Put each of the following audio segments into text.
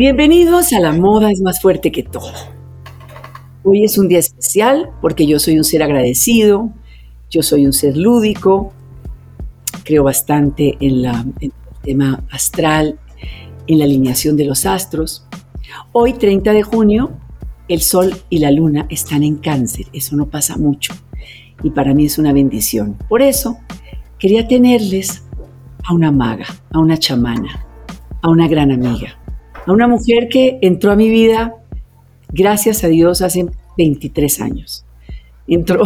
Bienvenidos a La Moda es más fuerte que todo. Hoy es un día especial porque yo soy un ser agradecido, yo soy un ser lúdico, creo bastante en, la, el tema astral, en la alineación de los astros. Hoy, 30 de junio, el Sol y la Luna están en cáncer, eso no pasa mucho y para mí es una bendición. Por eso quería tenerles a una maga, a una chamana, a una gran amiga, a una mujer que entró a mi vida, gracias a Dios, hace 23 años. Entró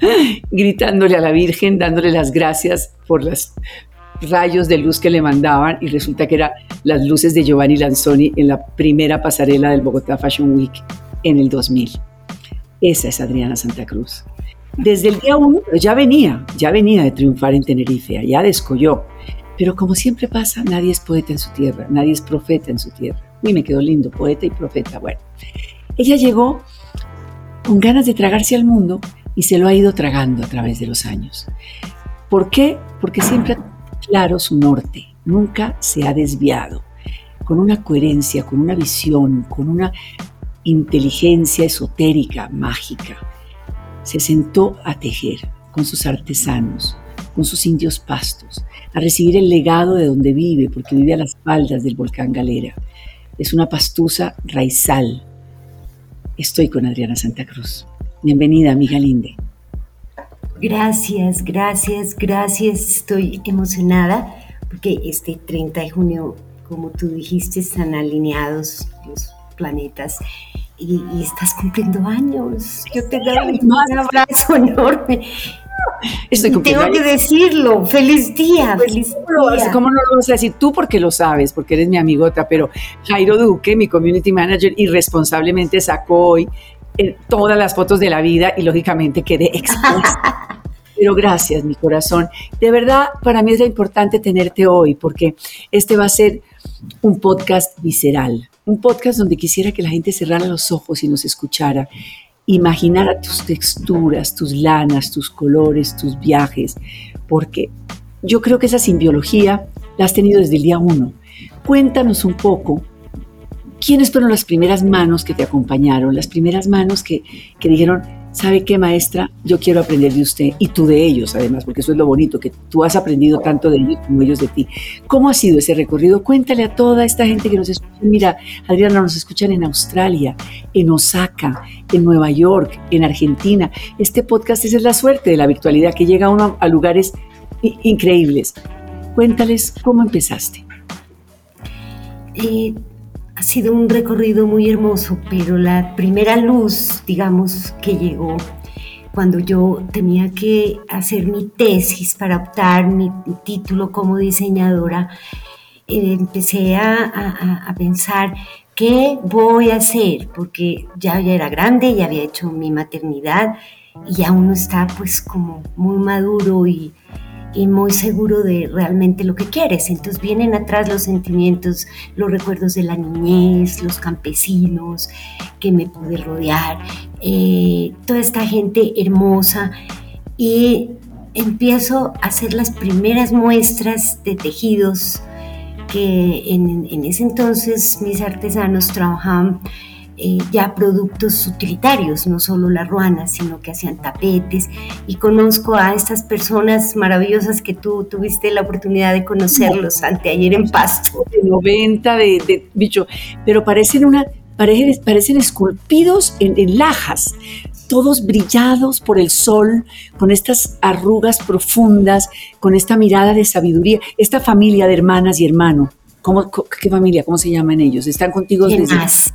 gritándole a la Virgen, dándole las gracias por los rayos de luz que le mandaban y resulta que eran las luces de Giovanni Lanzoni en la primera pasarela del Bogotá Fashion Week en el 2000. Esa es Adriana Santa Cruz. Desde el día uno, ya venía, ya venía de triunfar en Tenerife, ya descolló. Pero como siempre pasa, nadie es poeta en su tierra, nadie es profeta en su tierra. Uy, me quedó lindo, poeta y profeta. Bueno, ella llegó con ganas de tragarse al mundo y se lo ha ido tragando a través de los años. ¿Por qué? Porque siempre ha claro su norte, nunca se ha desviado, con una coherencia, con una visión, con una inteligencia esotérica, mágica se sentó a tejer con sus artesanos, con sus indios pastos, a recibir el legado de donde vive, porque vive a las faldas del volcán Galera. Es una pastusa raizal. Estoy con Adriana Santa Cruz. Bienvenida, amiga Linde. Gracias, gracias, gracias. Estoy emocionada porque este 30 de junio, como tú dijiste, están alineados los planetas y, estás cumpliendo años. Yo te doy un abrazo enorme. Estoy Tengo que decirlo, feliz día, pues, feliz día. ¿Cómo no lo vas a decir tú? Porque lo sabes, porque eres mi amigota, pero Jairo Duque, mi community manager, irresponsablemente sacó hoy eh, todas las fotos de la vida y lógicamente quedé expuesta. pero gracias, mi corazón. De verdad, para mí es importante tenerte hoy, porque este va a ser un podcast visceral, un podcast donde quisiera que la gente cerrara los ojos y nos escuchara, imaginara tus texturas, tus lanas, tus colores, tus viajes, porque yo creo que esa simbiología la has tenido desde el día uno. Cuéntanos un poco quiénes fueron las primeras manos que te acompañaron, las primeras manos que, que dijeron, ¿sabe qué, maestra? Yo quiero aprender de usted y tú de ellos, además, porque eso es lo bonito, que tú has aprendido tanto de ellos como ellos de ti. ¿Cómo ha sido ese recorrido? Cuéntale a toda esta gente que nos escucha. Mira, Adriana, nos escuchan en Australia, en Osaka, en Nueva York, en Argentina. Este podcast es la suerte de la virtualidad, que llega uno a lugares increíbles. Cuéntales cómo empezaste. Eh, ha sido un recorrido muy hermoso, pero la primera luz, digamos, que llegó cuando yo tenía que hacer mi tesis para optar mi título como diseñadora, eh, empecé a, pensar qué voy a hacer, porque ya, ya era grande, ya había hecho mi maternidad y ya uno está pues como muy maduro y, y muy seguro de realmente lo que quieres. Entonces vienen atrás los sentimientos, los recuerdos de la niñez, los campesinos que me pude rodear, eh, toda esta gente hermosa y empiezo a hacer las primeras muestras de tejidos que en, en ese entonces mis artesanos trabajaban eh, ya productos utilitarios, no solo la ruana, sino que hacían tapetes. Y conozco a estas personas maravillosas que tú tuviste la oportunidad de conocerlos anteayer en Pasto. De 90, de, bicho, pero parecen, una, parecen, parecen esculpidos en, en lajas, todos brillados por el sol, con estas arrugas profundas, con esta mirada de sabiduría, esta familia de hermanas y hermanos. ¿Cómo, ¿Qué familia? ¿Cómo se llaman ellos? ¿Están contigo desde...? Más?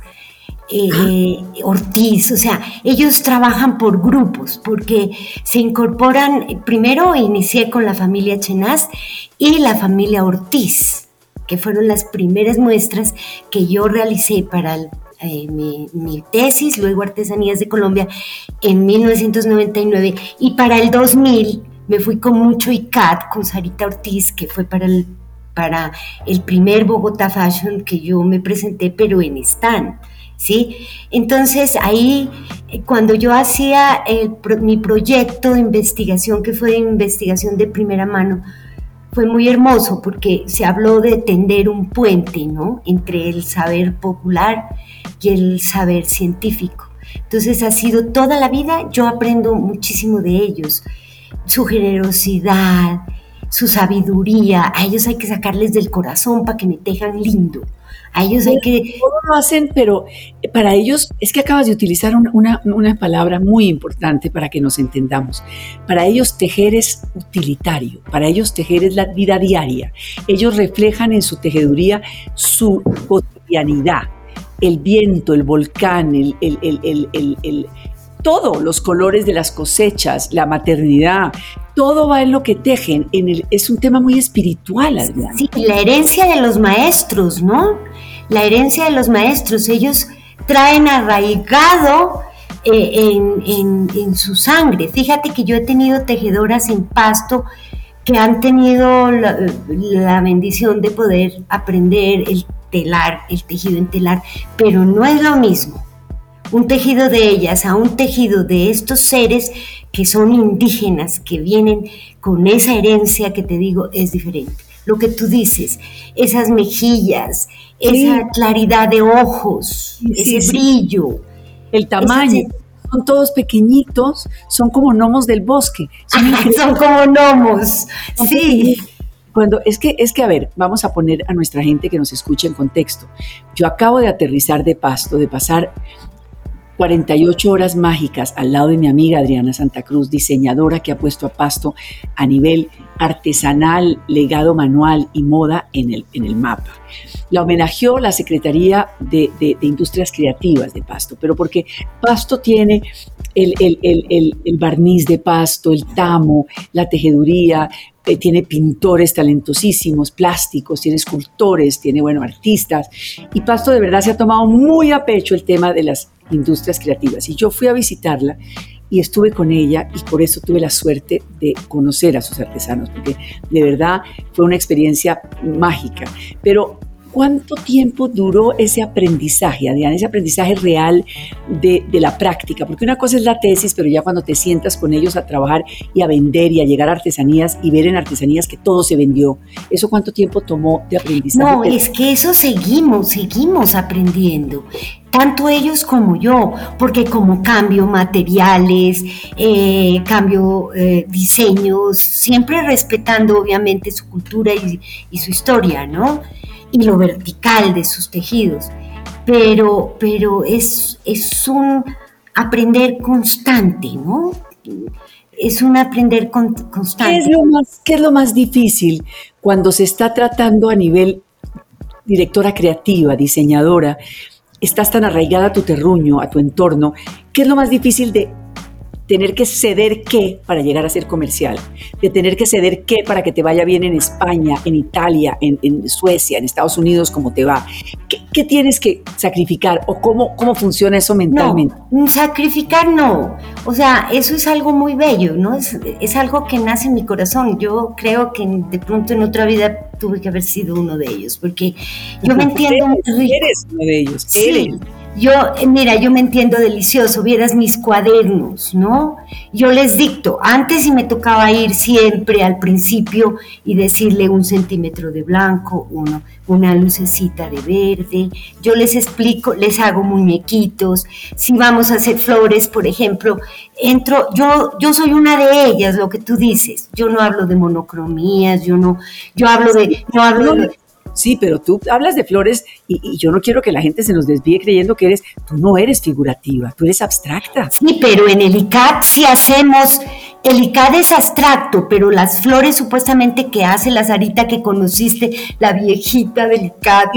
Eh, Ortiz, o sea, ellos trabajan por grupos porque se incorporan, primero inicié con la familia Chenaz y la familia Ortiz, que fueron las primeras muestras que yo realicé para eh, mi, tesis, luego Artesanías de Colombia en 1999 y para el 2000 me fui con mucho ICAT con Sarita Ortiz, que fue para el, para el primer Bogotá Fashion que yo me presenté, pero en stand. ¿Sí? Entonces ahí, eh, cuando yo hacía mi proyecto de investigación, que fue de investigación de primera mano, fue muy hermoso porque se habló de tender un puente, ¿no? Entre el saber popular y el saber científico. Entonces ha sido toda la vida, yo aprendo muchísimo de ellos, su generosidad, su sabiduría, a ellos hay que sacarles del corazón para que me tejan lindo. Ellos hay que... Todos lo hacen, pero para ellos es que acabas de utilizar una, una, palabra muy importante para que nos entendamos. Para ellos tejer es utilitario, para ellos tejer es la vida diaria. Ellos reflejan en su tejeduría su cotidianidad, el viento, el volcán, el, el, todo, los colores de las cosechas, la maternidad, todo va en lo que tejen. En es un tema muy espiritual. Sí, la herencia de los maestros, ¿no? La herencia de los maestros, ellos traen arraigado eh, en, su sangre. Fíjate que yo he tenido tejedoras en pasto que han tenido la, la bendición de poder aprender el telar, el tejido en telar, pero no es lo mismo un tejido de ellas a un tejido de estos seres que son indígenas, que vienen con esa herencia que te digo, es diferente. Lo que tú dices, esas mejillas, esa claridad de ojos, ese brillo. El tamaño. Son todos pequeñitos, son como gnomos del bosque. Son, como gnomos, sí. Cuando es que es que a ver, vamos a poner a nuestra gente que nos escuche en contexto. Yo acabo de aterrizar de Pasto, de pasar 48 horas mágicas al lado de mi amiga Adriana Santa Cruz, diseñadora que ha puesto a pasto a nivel artesanal, legado manual y moda en el, en el mapa. La homenajeó la Secretaría de, Industrias Creativas de Pasto, pero porque Pasto tiene el, el, barniz de Pasto, el tamo, la tejeduría, eh, tiene pintores talentosísimos, plásticos, tiene escultores, tiene, bueno, artistas. Y Pasto de verdad se ha tomado muy a pecho el tema de las industrias creativas. Y yo fui a visitarla y estuve con ella y por eso tuve la suerte de conocer a sus artesanos, porque de verdad fue una experiencia mágica. Pero ¿Cuánto tiempo duró ese aprendizaje, Adriana, ese aprendizaje real de, la práctica? Porque una cosa es la tesis, pero ya cuando te sientas con ellos a trabajar y a vender y a llegar a artesanías y ver en artesanías que todo se vendió, ¿eso cuánto tiempo tomó de aprendizaje? No, es que eso seguimos, seguimos aprendiendo tanto ellos como yo, porque como cambio materiales, eh, cambio eh, diseños, siempre respetando obviamente su cultura y, su historia, ¿no? y lo vertical de sus tejidos, pero, pero es, es un aprender constante, ¿no? Es un aprender constante. ¿Qué es, lo más, ¿Qué es lo más difícil cuando se está tratando a nivel directora creativa, diseñadora, estás tan arraigada a tu terruño, a tu entorno, ¿qué es lo más difícil de tener que ceder qué para llegar a ser comercial, de tener que ceder qué para que te vaya bien en España, en Italia, en, Suecia, en Estados Unidos, como te va. ¿Qué, tienes que sacrificar o cómo, cómo funciona eso mentalmente? No, sacrificar no. O sea, eso es algo muy bello, ¿no? Es, es algo que nace en mi corazón. Yo creo que de pronto en otra vida tuve que haber sido uno de ellos, porque yo me entiendo Eres uno de ellos. Sí. Yo, eh, mira, yo me entiendo delicioso, vieras mis cuadernos, ¿no? Yo les dicto, antes y me tocaba ir siempre al principio y decirle un centímetro de blanco, uno, una lucecita de verde, yo les explico, les hago muñequitos, si vamos a hacer flores, por ejemplo, entro, yo, yo soy una de ellas, lo que tú dices, yo no hablo de monocromías, yo no, yo hablo de, no hablo de, Sí, pero tú hablas de flores y, yo no quiero que la gente se nos desvíe creyendo que eres, tú no eres figurativa, tú eres abstracta. Sí, pero en el ICAD sí hacemos, el ICAD es abstracto, pero las flores supuestamente que hace la Sarita que conociste, la viejita del ICAD,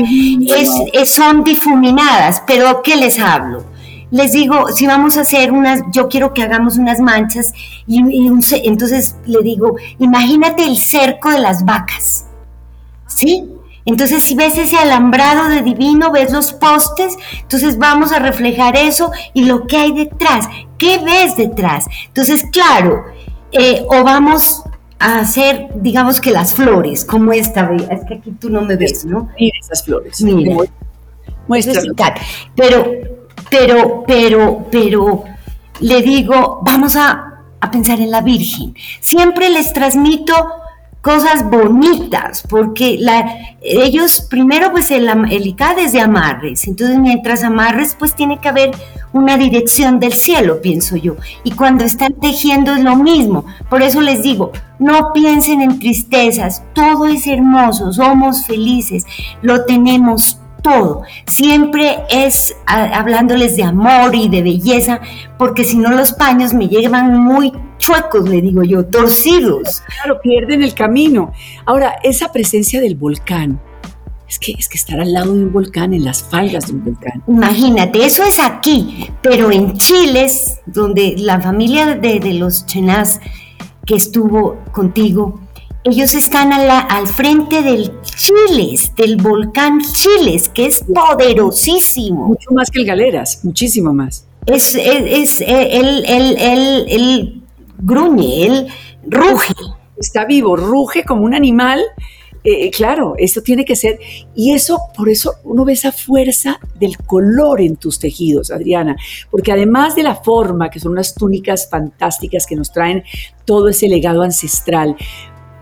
es, son difuminadas, pero ¿qué les hablo? les digo, si vamos a hacer unas, yo quiero que hagamos unas manchas, y, entonces le digo, imagínate el cerco de las vacas, ¿sí? Entonces, si ves ese alambrado de divino, ves los postes, entonces vamos a reflejar eso y lo que hay detrás. ¿Qué ves detrás? Entonces, claro, eh, o vamos a hacer, digamos que las flores, como esta, es que aquí tú no me ves, ¿no? Mira esas flores. Mira. Muestra. Pero, pero, pero, pero, le digo, vamos a, a pensar en la Virgen. Siempre les transmito cosas bonitas, porque la, ellos primero pues el, el ICAD es de amarres, entonces mientras amarres pues tiene que haber una dirección del cielo, pienso yo, y cuando están tejiendo es lo mismo, por eso les digo, no piensen en tristezas, todo es hermoso, somos felices, lo tenemos todo. Siempre es hablándoles de amor y de belleza, porque si no los paños me llevan muy chuecos, le digo yo, torcidos. Claro, pierden el camino. Ahora, esa presencia del volcán, es que, es que estar al lado de un volcán, en las faldas de un volcán. Imagínate, eso es aquí, pero en Chile, donde la familia de, de los Chenás que estuvo contigo, ellos están al frente del Chiles, del volcán Chiles, que es poderosísimo. Mucho más que el Galeras, muchísimo más. Es, es, el, el, gruñe, él ruge. Está vivo, ruge como un animal. Eh, eh, claro, esto tiene que ser. Y eso, por eso uno ve esa fuerza del color en tus tejidos, Adriana. Porque además de la forma, que son unas túnicas fantásticas que nos traen todo ese legado ancestral,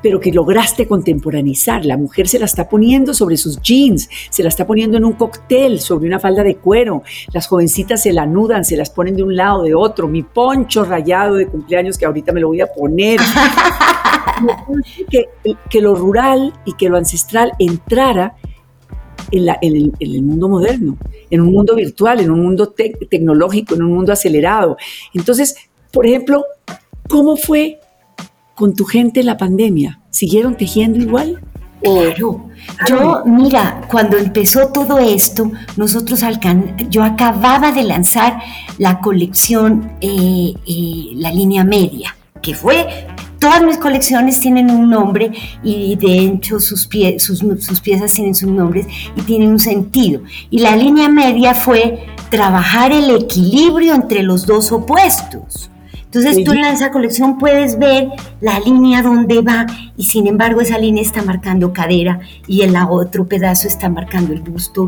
pero que lograste contemporanizar. La mujer se la está poniendo sobre sus jeans, se la está poniendo en un cóctel, sobre una falda de cuero. Las jovencitas se la anudan, se las ponen de un lado, de otro. Mi poncho rayado de cumpleaños que ahorita me lo voy a poner. que, que lo rural y que lo ancestral entrara en, el, mundo moderno, en un mundo virtual, en un mundo tecnológico, en un mundo acelerado. Entonces, por ejemplo, ¿cómo fue con tu gente la pandemia? ¿Siguieron tejiendo igual? Claro. Yo, mira, cuando empezó todo esto, nosotros yo acababa de lanzar la colección, eh, eh, la línea media, que fue, todas mis colecciones tienen un nombre y de hecho sus, sus, sus piezas tienen sus nombres y tienen un sentido. Y la línea media fue trabajar el equilibrio entre los dos opuestos. Entonces tú en esa colección puedes ver la línea donde va y sin embargo esa línea está marcando cadera y el otro pedazo está marcando el busto,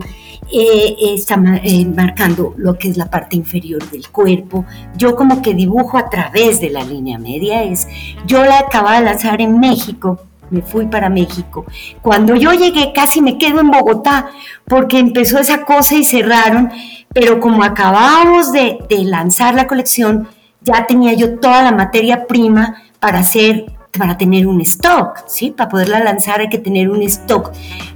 eh, está eh, marcando lo que es la parte inferior del cuerpo. Yo como que dibujo a través de la línea media. Es, yo la acababa de lanzar en México me fui para México. Cuando yo llegué casi me quedo en Bogotá porque empezó esa cosa y cerraron, pero como acabábamos de, de lanzar la colección, ya tenía yo toda la materia prima para hacer para tener un stock, ¿sí? Para poderla lanzar hay que tener un stock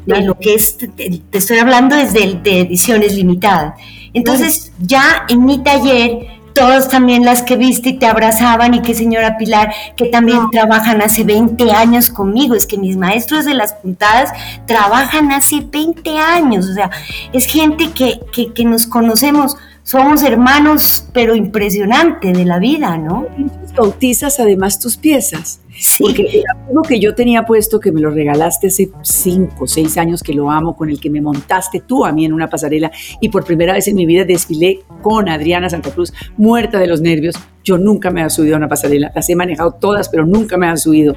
de lo que es, te, estoy hablando desde de ediciones limitadas. Entonces, ya en mi taller, todos también las que viste y te abrazaban y que señora Pilar, que también trabajan hace 20 años conmigo, es que mis maestros de las puntadas trabajan hace 20 años, o sea, es gente que, que, que nos conocemos somos hermanos, pero impresionante de la vida, ¿no? Bautizas además tus piezas. Sí. Porque amigo que yo tenía puesto, que me lo regalaste hace cinco seis años, que lo amo, con el que me montaste tú a mí en una pasarela y por primera vez en mi vida desfilé con Adriana Santa Cruz, muerta de los nervios. Yo nunca me había subido a una pasarela. Las he manejado todas, pero nunca me han subido.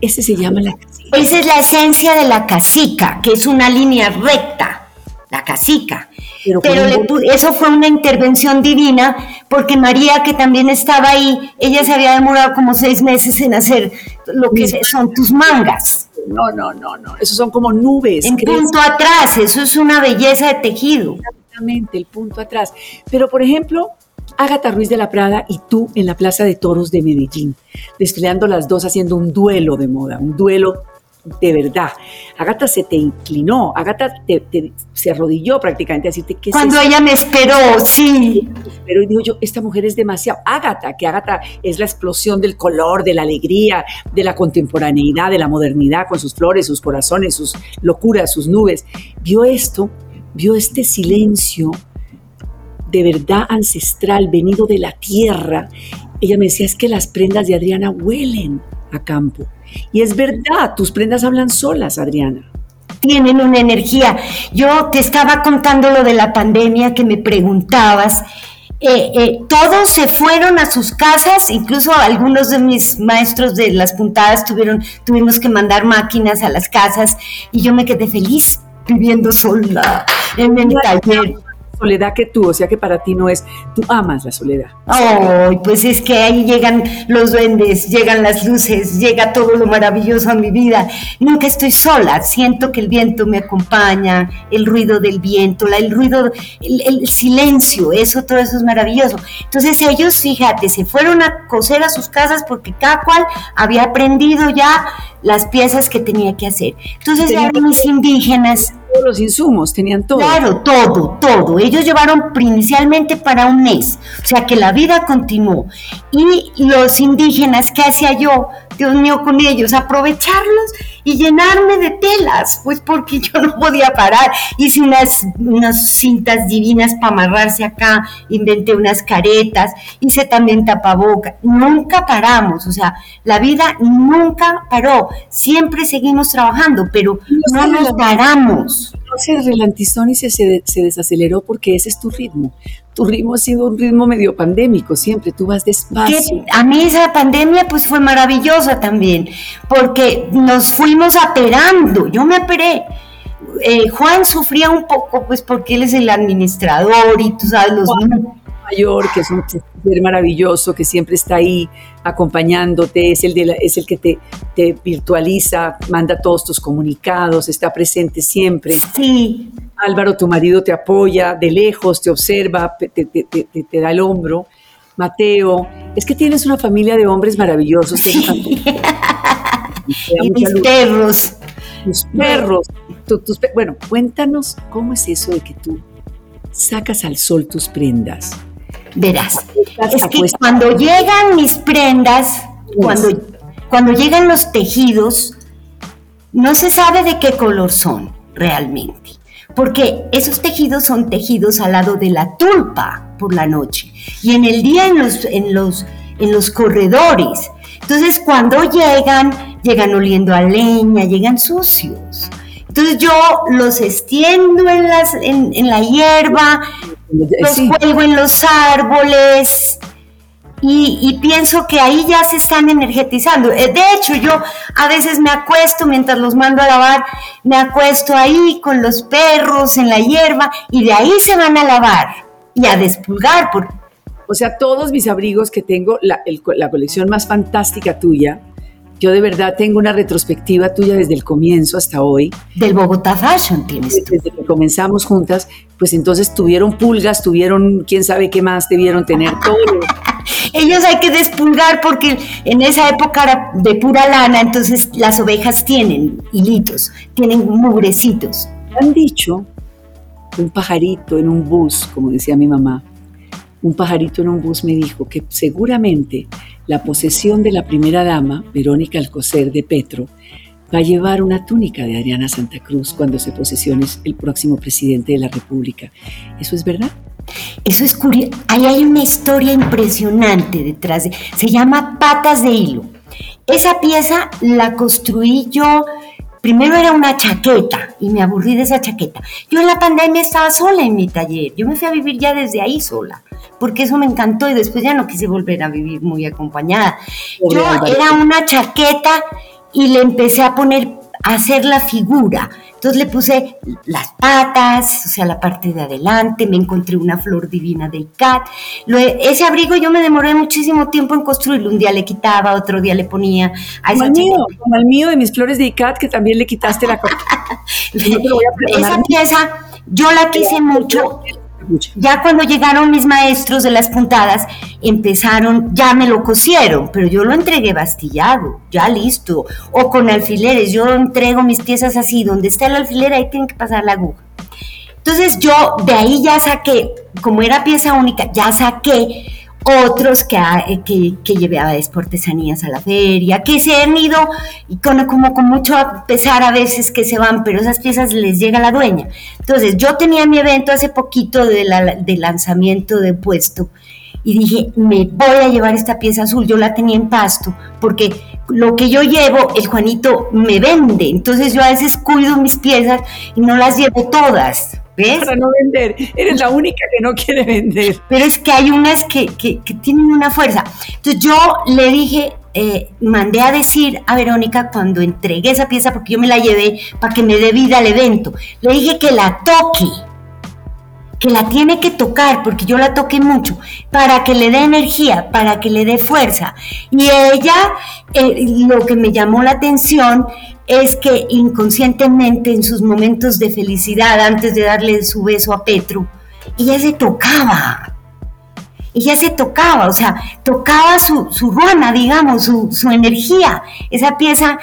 Ese se llama la casica. Esa es la esencia de la casica, que es una línea recta, la casica. Pero, eso fue una intervención divina, porque María, que también estaba ahí, ella se había demorado como seis meses en hacer lo que son tus mangas. No, no, no, no, esos son como nubes. En punto atrás, eso es una belleza de tejido. Exactamente, el punto atrás. Pero, por ejemplo, Ágata Ruiz de la Prada y tú en la Plaza de Toros de Medellín, desfilando las dos haciendo un duelo de moda, un duelo de verdad. Agata se te inclinó, Agata se arrodilló prácticamente a decirte que Cuando ella me esperó, sí. Pero y dijo yo, esta mujer es demasiado. Agata, que Agata es la explosión del color, de la alegría, de la contemporaneidad, de la modernidad, con sus flores, sus corazones, sus locuras, sus nubes. Vio esto, vio este silencio de verdad ancestral, venido de la tierra. Ella me decía, es que las prendas de Adriana huelen a campo y es verdad, tus prendas hablan solas, Adriana. Tienen una energía. Yo te estaba contando lo de la pandemia que me preguntabas. Eh, eh, todos se fueron a sus casas, incluso algunos de mis maestros de las puntadas tuvieron, tuvimos que mandar máquinas a las casas y yo me quedé feliz viviendo sola en el taller. Soledad que tú, o sea que para ti no es, tú amas la soledad. Ay, pues es que ahí llegan los duendes, llegan las luces, llega todo lo maravilloso a mi vida. Nunca estoy sola, siento que el viento me acompaña, el ruido del viento, el ruido, el, el silencio, eso, todo eso es maravilloso. Entonces ellos, fíjate, se fueron a coser a sus casas porque cada cual había aprendido ya las piezas que tenía que hacer. Entonces ya mis indígenas todos los insumos, tenían todo. Claro, todo, todo. Ellos llevaron inicialmente para un mes, o sea que la vida continuó. Y los indígenas, ¿qué hacía yo? Dios mío, con ellos, aprovecharlos y llenarme de telas, pues porque yo no podía parar. Hice unas, unas cintas divinas para amarrarse acá, inventé unas caretas, hice también tapaboca. Nunca paramos, o sea, la vida nunca paró. Siempre seguimos trabajando, pero no nos paramos se relantizó ni se, se, desaceleró porque ese es tu ritmo. Tu ritmo ha sido un ritmo medio pandémico, siempre tú vas despacio. a mí esa pandemia pues fue maravillosa también, porque nos fuimos aperando, yo me aperé. Eh, Juan sufría un poco pues porque él es el administrador y tú sabes los mayor, que es un ser maravilloso, que siempre está ahí acompañándote, es el, de es el que te, te, virtualiza, manda todos tus comunicados, está presente siempre. Sí. Álvaro, tu marido te apoya de lejos, te observa, te, te, te da el hombro. Mateo, es que tienes una familia de hombres maravillosos. Sí. y mis perros. Tus perros. bueno, cuéntanos cómo es eso de que tú sacas al sol tus prendas Verás, es que cuando llegan mis prendas, cuando, cuando llegan los tejidos, no se sabe de qué color son realmente, porque esos tejidos son tejidos al lado de la tulpa por la noche y en el día en los, en los, en los corredores. Entonces cuando llegan, llegan oliendo a leña, llegan sucios. Entonces yo los extiendo en, las, en, en la hierba, los cuelgo en los árboles y, pienso que ahí ya se están energetizando. Eh, de hecho, yo a veces me acuesto mientras los mando a lavar, me acuesto ahí con los perros en la hierba y de ahí se van a lavar y a despulgar. O sea, todos mis abrigos que tengo, la, la colección más fantástica tuya, yo de verdad tengo una retrospectiva tuya desde el comienzo hasta hoy. Del Bogotá Fashion tienes tú. Desde que comenzamos juntas, pues entonces tuvieron pulgas, tuvieron quién sabe qué más debieron tener todo. Ellos hay que despulgar porque en esa época era de pura lana, entonces las ovejas tienen hilitos, tienen mugrecitos. Han dicho un pajarito en un bus, como decía mi mamá, un pajarito en un bus me dijo que seguramente la posesión de la primera dama, Verónica Alcocer de Petro, va a llevar una túnica de Adriana Santa Cruz cuando se posesione el próximo presidente de la República. ¿Eso es verdad? Eso es curioso. Ahí hay una historia impresionante detrás. De, se llama Patas de Hilo. Esa pieza la construí yo. Primero era una chaqueta y me aburrí de esa chaqueta. Yo en la pandemia estaba sola en mi taller. Yo me fui a vivir ya desde ahí sola porque eso me encantó y después ya no quise volver a vivir muy acompañada. Yo era una chaqueta y le empecé a poner, a hacer la figura. Entonces le puse las patas, o sea, la parte de adelante, me encontré una flor divina de cat. ese abrigo yo me demoré muchísimo tiempo en construirlo. Un día le quitaba, otro día le ponía. A como, el mío, como el mío de mis flores de icat, que también le quitaste la Esa pieza yo la quise mucho ya cuando llegaron mis maestros de las puntadas, empezaron, ya me lo cosieron, pero yo lo entregué bastillado, ya listo, o con alfileres, yo entrego mis piezas así, donde está el alfiler ahí tiene que pasar la aguja. Entonces yo de ahí ya saqué, como era pieza única, ya saqué otros que, que, que llevaba artesanías a la feria, que se han ido y con, como con mucho pesar a veces que se van, pero esas piezas les llega a la dueña. Entonces, yo tenía mi evento hace poquito de, de lanzamiento de puesto y dije, me voy a llevar esta pieza azul, yo la tenía en pasto, porque lo que yo llevo, el Juanito me vende, entonces yo a veces cuido mis piezas y no las llevo todas. Para no vender. Eres la única que no quiere vender. Pero es que hay unas que, que, tienen una fuerza. Entonces yo le dije, eh, mandé a decir a Verónica cuando entregué esa pieza, porque yo me la llevé para que me dé vida al evento, le dije que la toque, que la tiene que tocar, porque yo la toqué mucho, para que le dé energía, para que le dé fuerza. Y ella, eh, lo que me llamó la atención es que inconscientemente en sus momentos de felicidad, antes de darle su beso a Petro, ella se tocaba. Ella se tocaba, o sea, tocaba su, su ruana, digamos, su, su energía. Esa pieza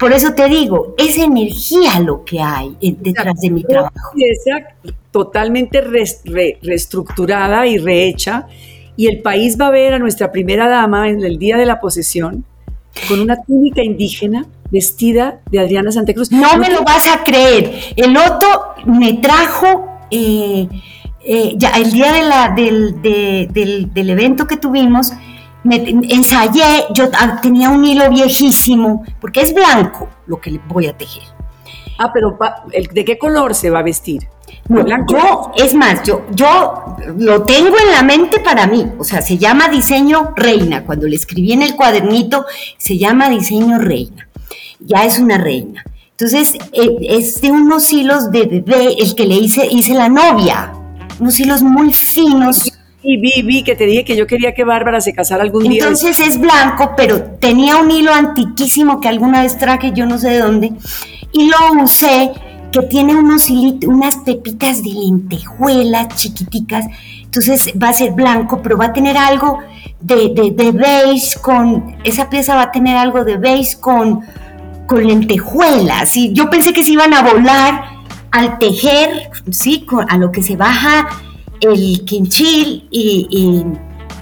por eso te digo, es energía lo que hay detrás de mi trabajo. Pieza totalmente reestructurada y rehecha. Y el país va a ver a nuestra primera dama en el día de la posesión con una túnica indígena vestida de Adriana Santa Cruz. No me lo vas a creer. El otro me trajo eh, eh, ya el día de la, del, del, del evento que tuvimos me ensayé, yo tenía un hilo viejísimo, porque es blanco lo que le voy a tejer. Ah, pero ¿de qué color se va a vestir? No, blanco. Yo, es más, yo, yo lo tengo en la mente para mí, o sea, se llama diseño reina. Cuando le escribí en el cuadernito, se llama diseño reina. Ya es una reina. Entonces, eh, es de unos hilos de bebé, el que le hice, hice la novia. Unos hilos muy finos y vi, vi que te dije que yo quería que Bárbara se casara algún día. Entonces es blanco, pero tenía un hilo antiquísimo que alguna vez traje, yo no sé de dónde, y lo usé, que tiene unos unas pepitas de lentejuelas chiquiticas. Entonces va a ser blanco, pero va a tener algo de, de, beige con, esa pieza va a tener algo de beige con, con lentejuelas. Y yo pensé que se iban a volar al tejer, ¿sí? a lo que se baja el quinchil y,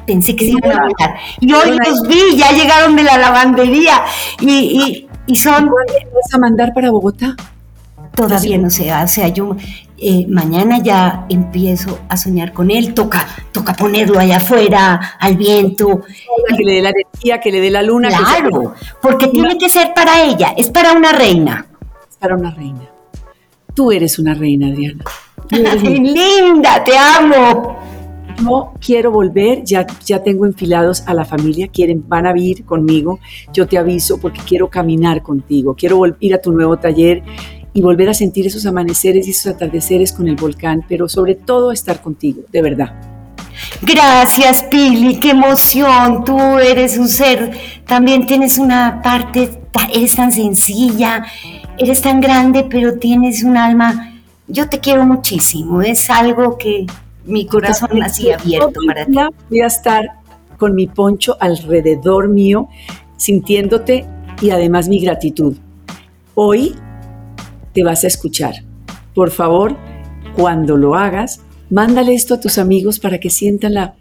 pensé que se iban a volar. Y hoy los vi, ya llegaron de la lavandería y, y, son... ¿Vas a mandar para Bogotá? Todavía no sé, o sea, yo eh, mañana ya empiezo a soñar con él, toca, toca ponerlo allá afuera, al viento. Que le dé la energía, que le dé la luna. Claro, porque tiene que ser para ella, es para una reina. Es para una reina. Tú eres una reina, Adriana. linda, te amo. No quiero volver, ya, ya tengo enfilados a la familia, quieren, van a vivir conmigo. Yo te aviso porque quiero caminar contigo, quiero ir a tu nuevo taller y volver a sentir esos amaneceres y esos atardeceres con el volcán, pero sobre todo estar contigo, de verdad. Gracias, Pili, qué emoción. Tú eres un ser, también tienes una parte, eres tan sencilla, eres tan grande, pero tienes un alma yo te quiero muchísimo, es algo que mi corazón así abierto para ti. Voy a estar con mi poncho alrededor mío, sintiéndote y además mi gratitud. Hoy te vas a escuchar. Por favor, cuando lo hagas, mándale esto a tus amigos para que sientan la,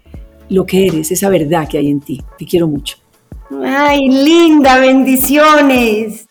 lo que eres, esa verdad que hay en ti. Te quiero mucho. Ay, linda, bendiciones.